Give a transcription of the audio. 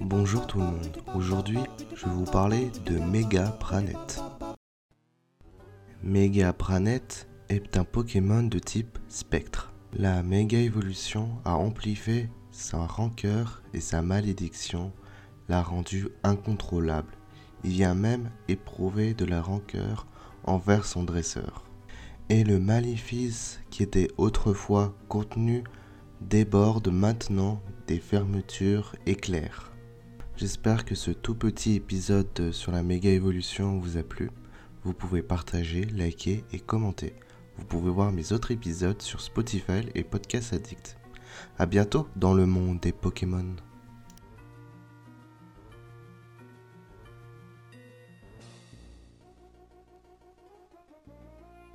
Bonjour tout le monde, aujourd'hui je vais vous parler de Mega Pranet. Mega Pranet est un Pokémon de type spectre. La méga évolution a amplifié sa rancœur et sa malédiction l'a rendu incontrôlable. Il vient même éprouver de la rancœur envers son dresseur. Et le maléfice qui était autrefois contenu déborde maintenant des fermetures éclairs. J'espère que ce tout petit épisode sur la méga évolution vous a plu. Vous pouvez partager, liker et commenter. Vous pouvez voir mes autres épisodes sur Spotify et Podcast Addict. A bientôt dans le monde des Pokémon.